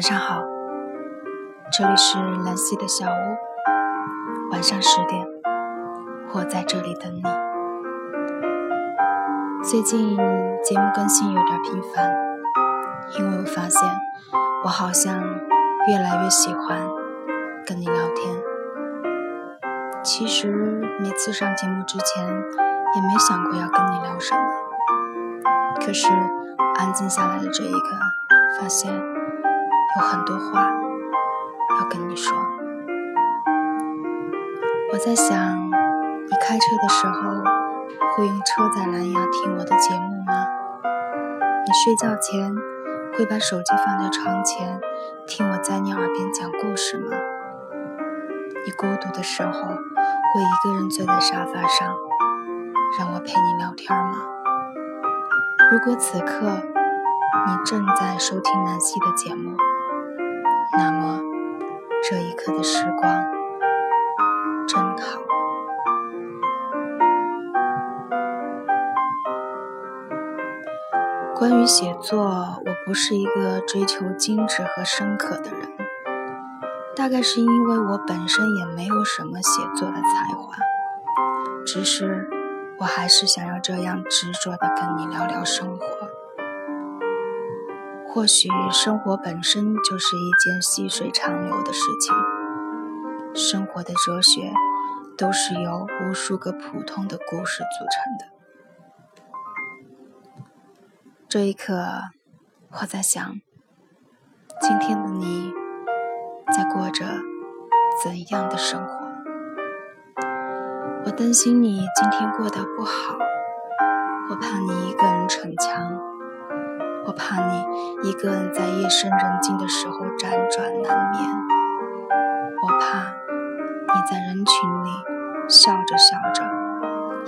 晚上好，这里是兰溪的小屋。晚上十点，我在这里等你。最近节目更新有点频繁，因为我发现我好像越来越喜欢跟你聊天。其实每次上节目之前也没想过要跟你聊什么，可是安静下来的这一刻，发现。有很多话要跟你说。我在想，你开车的时候会用车载蓝牙听我的节目吗？你睡觉前会把手机放在床前听我在你耳边讲故事吗？你孤独的时候会一个人坐在沙发上让我陪你聊天吗？如果此刻你正在收听南希的节目，那么，这一刻的时光真好。关于写作，我不是一个追求精致和深刻的人，大概是因为我本身也没有什么写作的才华，只是我还是想要这样执着的跟你聊聊生活。或许生活本身就是一件细水长流的事情，生活的哲学都是由无数个普通的故事组成的。这一刻，我在想，今天的你在过着怎样的生活？我担心你今天过得不好，我怕你一个人逞强。我怕你一个人在夜深人静的时候辗转难眠，我怕你在人群里笑着笑着，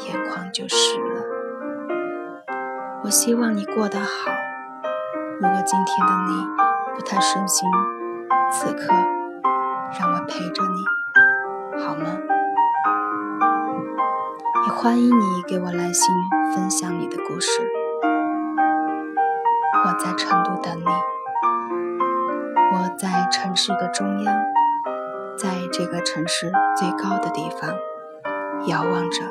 眼眶就湿了。我希望你过得好。如果今天的你不太顺心，此刻让我陪着你，好吗？也欢迎你给我来信分享你的故事。我在成都等你，我在城市的中央，在这个城市最高的地方，遥望着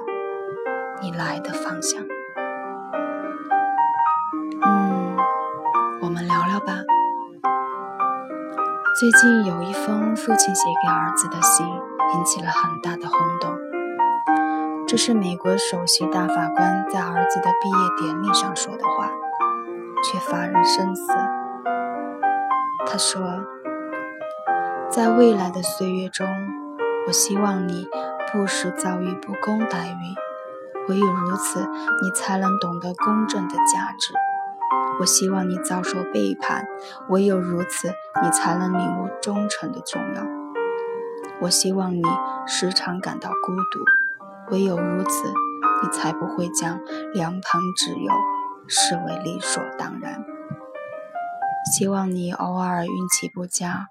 你来的方向。嗯，我们聊聊吧。最近有一封父亲写给儿子的信，引起了很大的轰动。这是美国首席大法官在儿子的毕业典礼上说的话。却发人深思。他说：“在未来的岁月中，我希望你不时遭遇不公待遇，唯有如此，你才能懂得公正的价值。我希望你遭受背叛，唯有如此，你才能领悟忠诚的重要。我希望你时常感到孤独，唯有如此，你才不会将两旁挚友。”视为理所当然。希望你偶尔运气不佳，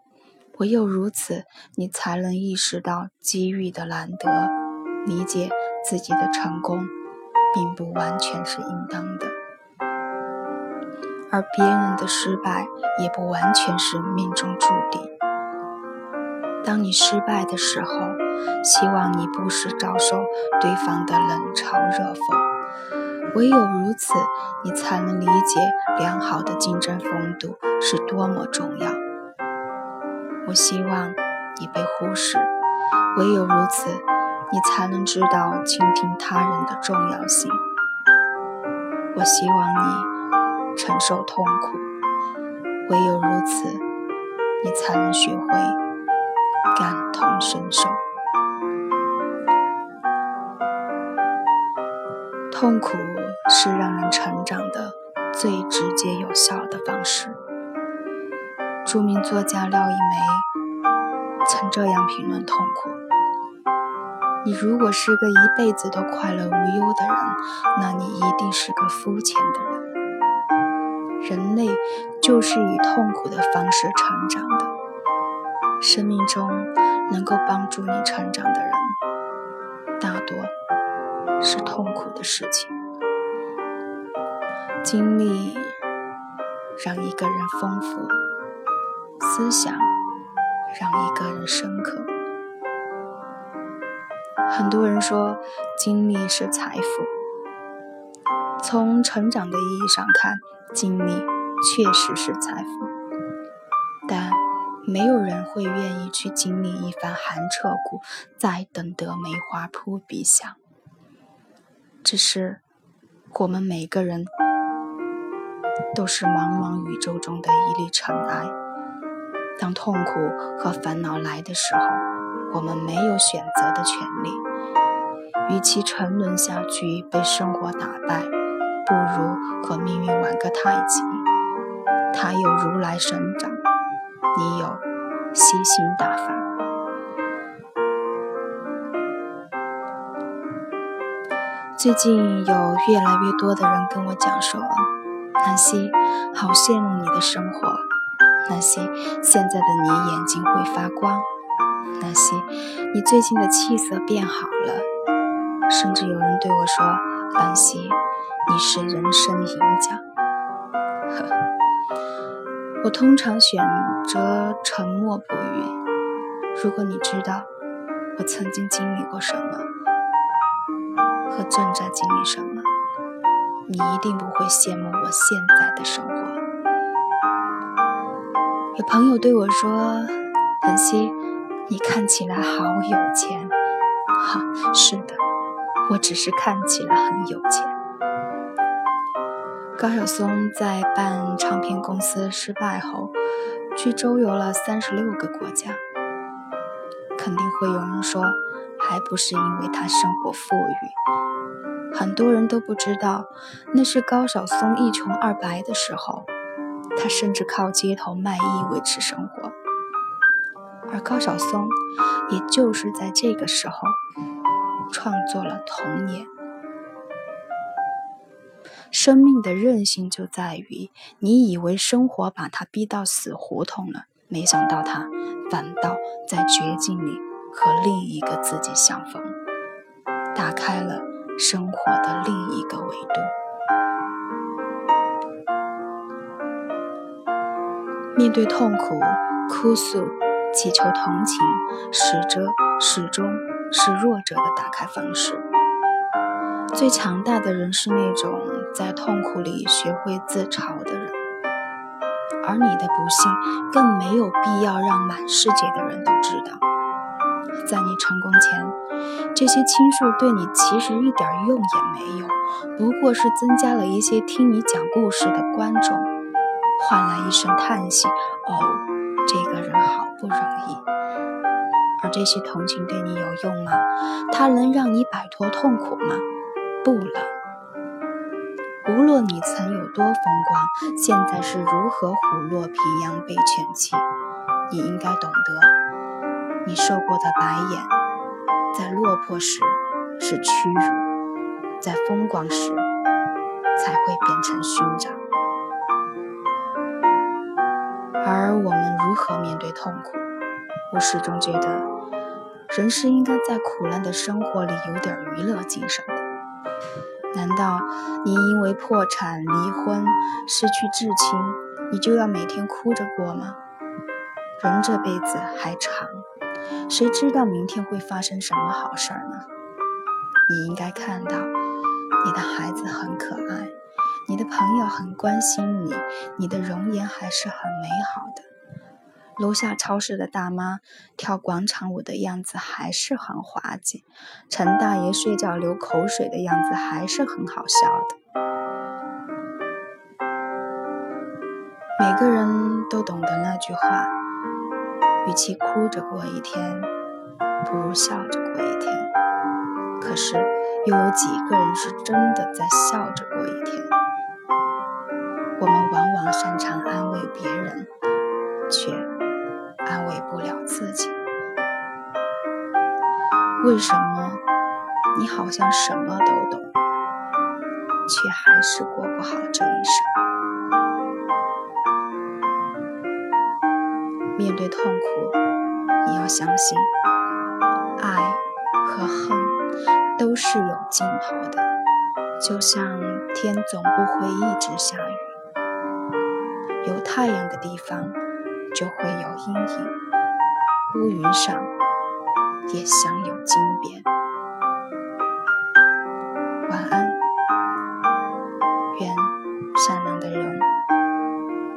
唯有如此，你才能意识到机遇的难得，理解自己的成功并不完全是应当的，而别人的失败也不完全是命中注定。当你失败的时候，希望你不时遭受对方的冷嘲热讽。唯有如此，你才能理解良好的竞争风度是多么重要。我希望你被忽视，唯有如此，你才能知道倾听他人的重要性。我希望你承受痛苦，唯有如此，你才能学会感同身受。痛苦是让人成长的最直接有效的方式。著名作家廖一梅曾这样评论痛苦：你如果是个一辈子都快乐无忧的人，那你一定是个肤浅的人。人类就是以痛苦的方式成长的。生命中能够帮助你成长的人，大多。是痛苦的事情，经历让一个人丰富，思想让一个人深刻。很多人说，经历是财富。从成长的意义上看，经历确实是财富，但没有人会愿意去经历一番寒彻骨，再等得梅花扑鼻香。只是，我们每个人都是茫茫宇宙中的一粒尘埃。当痛苦和烦恼来的时候，我们没有选择的权利。与其沉沦下去，被生活打败。不如和命运玩个太极，他有如来神掌，你有吸星大法。最近有越来越多的人跟我讲说：“南希，好羡慕你的生活。”南希，现在的你眼睛会发光。南希，你最近的气色变好了。甚至有人对我说：“南希。”你是人生赢家。呵，我通常选择沉默不语。如果你知道我曾经经历过什么，和正在经历什么，你一定不会羡慕我现在的生活。有朋友对我说：“晨曦，你看起来好有钱。”哈，是的，我只是看起来很有钱。高晓松在办唱片公司失败后，去周游了三十六个国家。肯定会有人说，还不是因为他生活富裕。很多人都不知道，那是高晓松一穷二白的时候，他甚至靠街头卖艺维持生活。而高晓松，也就是在这个时候，创作了《童年》。生命的韧性就在于，你以为生活把他逼到死胡同了，没想到他反倒在绝境里和另一个自己相逢，打开了生活的另一个维度。面对痛苦、哭诉、祈求同情，始终始终是弱者的打开方式。最强大的人是那种在痛苦里学会自嘲的人，而你的不幸更没有必要让满世界的人都知道。在你成功前，这些倾诉对你其实一点用也没有，不过是增加了一些听你讲故事的观众，换来一声叹息：“哦，这个人好不容易。”而这些同情对你有用吗？它能让你摆脱痛苦吗？不了。无论你曾有多风光，现在是如何虎落平阳被犬欺，你应该懂得，你受过的白眼，在落魄时是屈辱，在风光时才会变成勋章。而我们如何面对痛苦？我始终觉得，人是应该在苦难的生活里有点娱乐精神的。难道你因为破产、离婚、失去至亲，你就要每天哭着过吗？人这辈子还长，谁知道明天会发生什么好事儿呢？你应该看到，你的孩子很可爱，你的朋友很关心你，你的容颜还是很美好的。楼下超市的大妈跳广场舞的样子还是很滑稽，陈大爷睡觉流口水的样子还是很好笑的。每个人都懂得那句话：与其哭着过一天，不如笑着过一天。可是，又有几个人是真的在笑着过一天？我们往往擅长安慰别人，却……安慰不了自己，为什么你好像什么都懂，却还是过不好这一生？面对痛苦，你要相信，爱和恨都是有尽头的，就像天总不会一直下雨，有太阳的地方。就会有阴影，乌云上也镶有金边。晚安，愿善良的人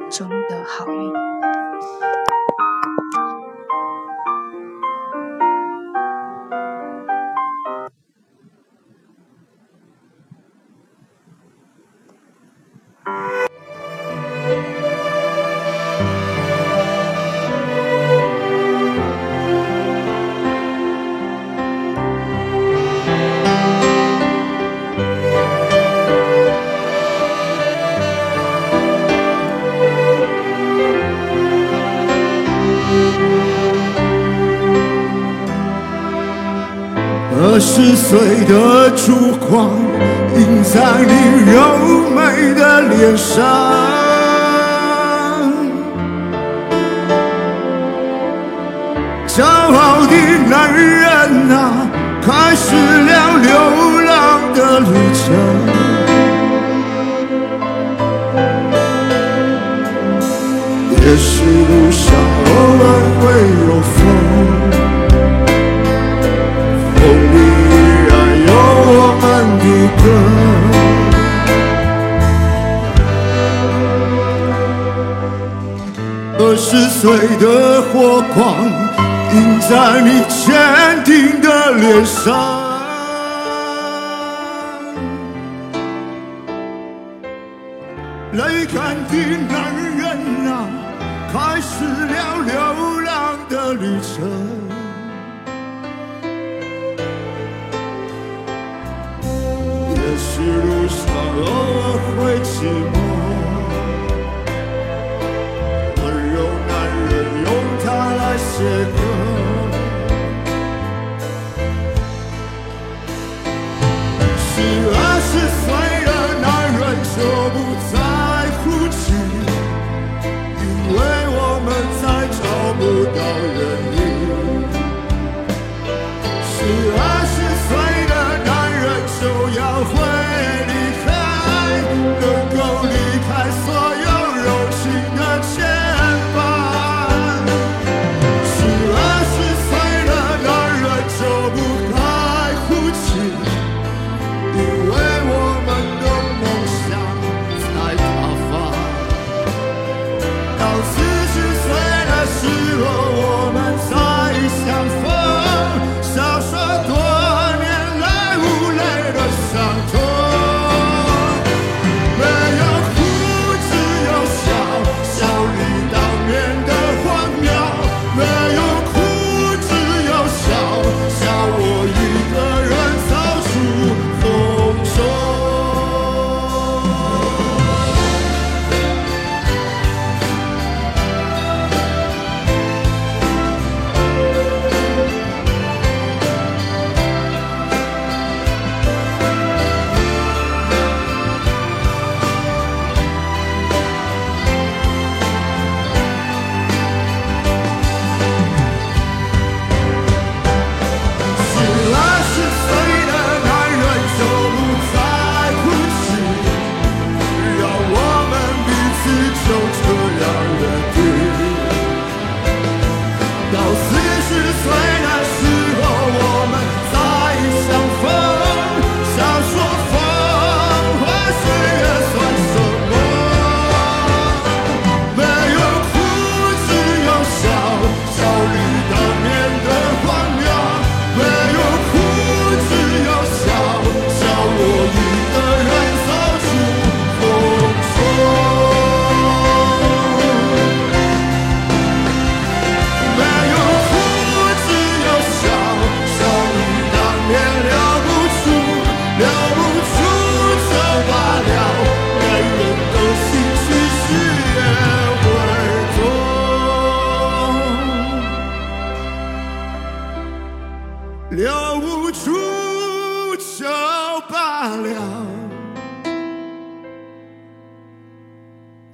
终得好运。二十岁的烛光映在你柔美的脸上，骄傲的男人啊，开始了流浪的旅程。也许路上偶尔会有风。二十岁的火光映在你坚定的脸上，泪干的男人啊，开始了流浪的旅程。也许路上偶尔会寂寞，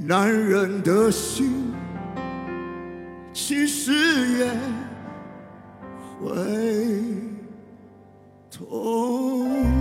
男人的心其实也会痛。